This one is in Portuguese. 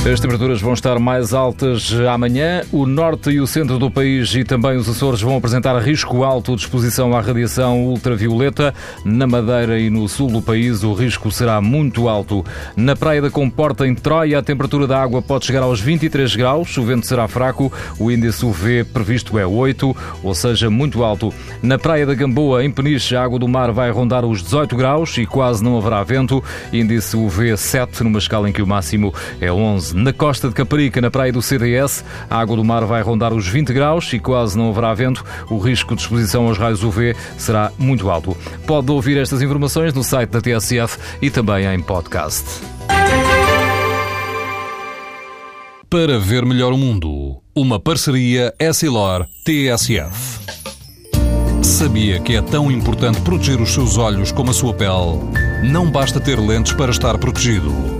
As temperaturas vão estar mais altas amanhã. O norte e o centro do país e também os Açores vão apresentar risco alto de exposição à radiação ultravioleta. Na Madeira e no sul do país, o risco será muito alto. Na Praia da Comporta, em Troia, a temperatura da água pode chegar aos 23 graus. O vento será fraco. O índice UV previsto é 8, ou seja, muito alto. Na Praia da Gamboa, em Peniche, a água do mar vai rondar os 18 graus e quase não haverá vento. Índice UV 7, numa escala em que o máximo é 11. Na costa de Caparica, na praia do CDS, a água do mar vai rondar os 20 graus e quase não haverá vento. O risco de exposição aos raios UV será muito alto. Pode ouvir estas informações no site da TSF e também em podcast. Para ver melhor o mundo, uma parceria Essilor-TSF. Sabia que é tão importante proteger os seus olhos como a sua pele? Não basta ter lentes para estar protegido.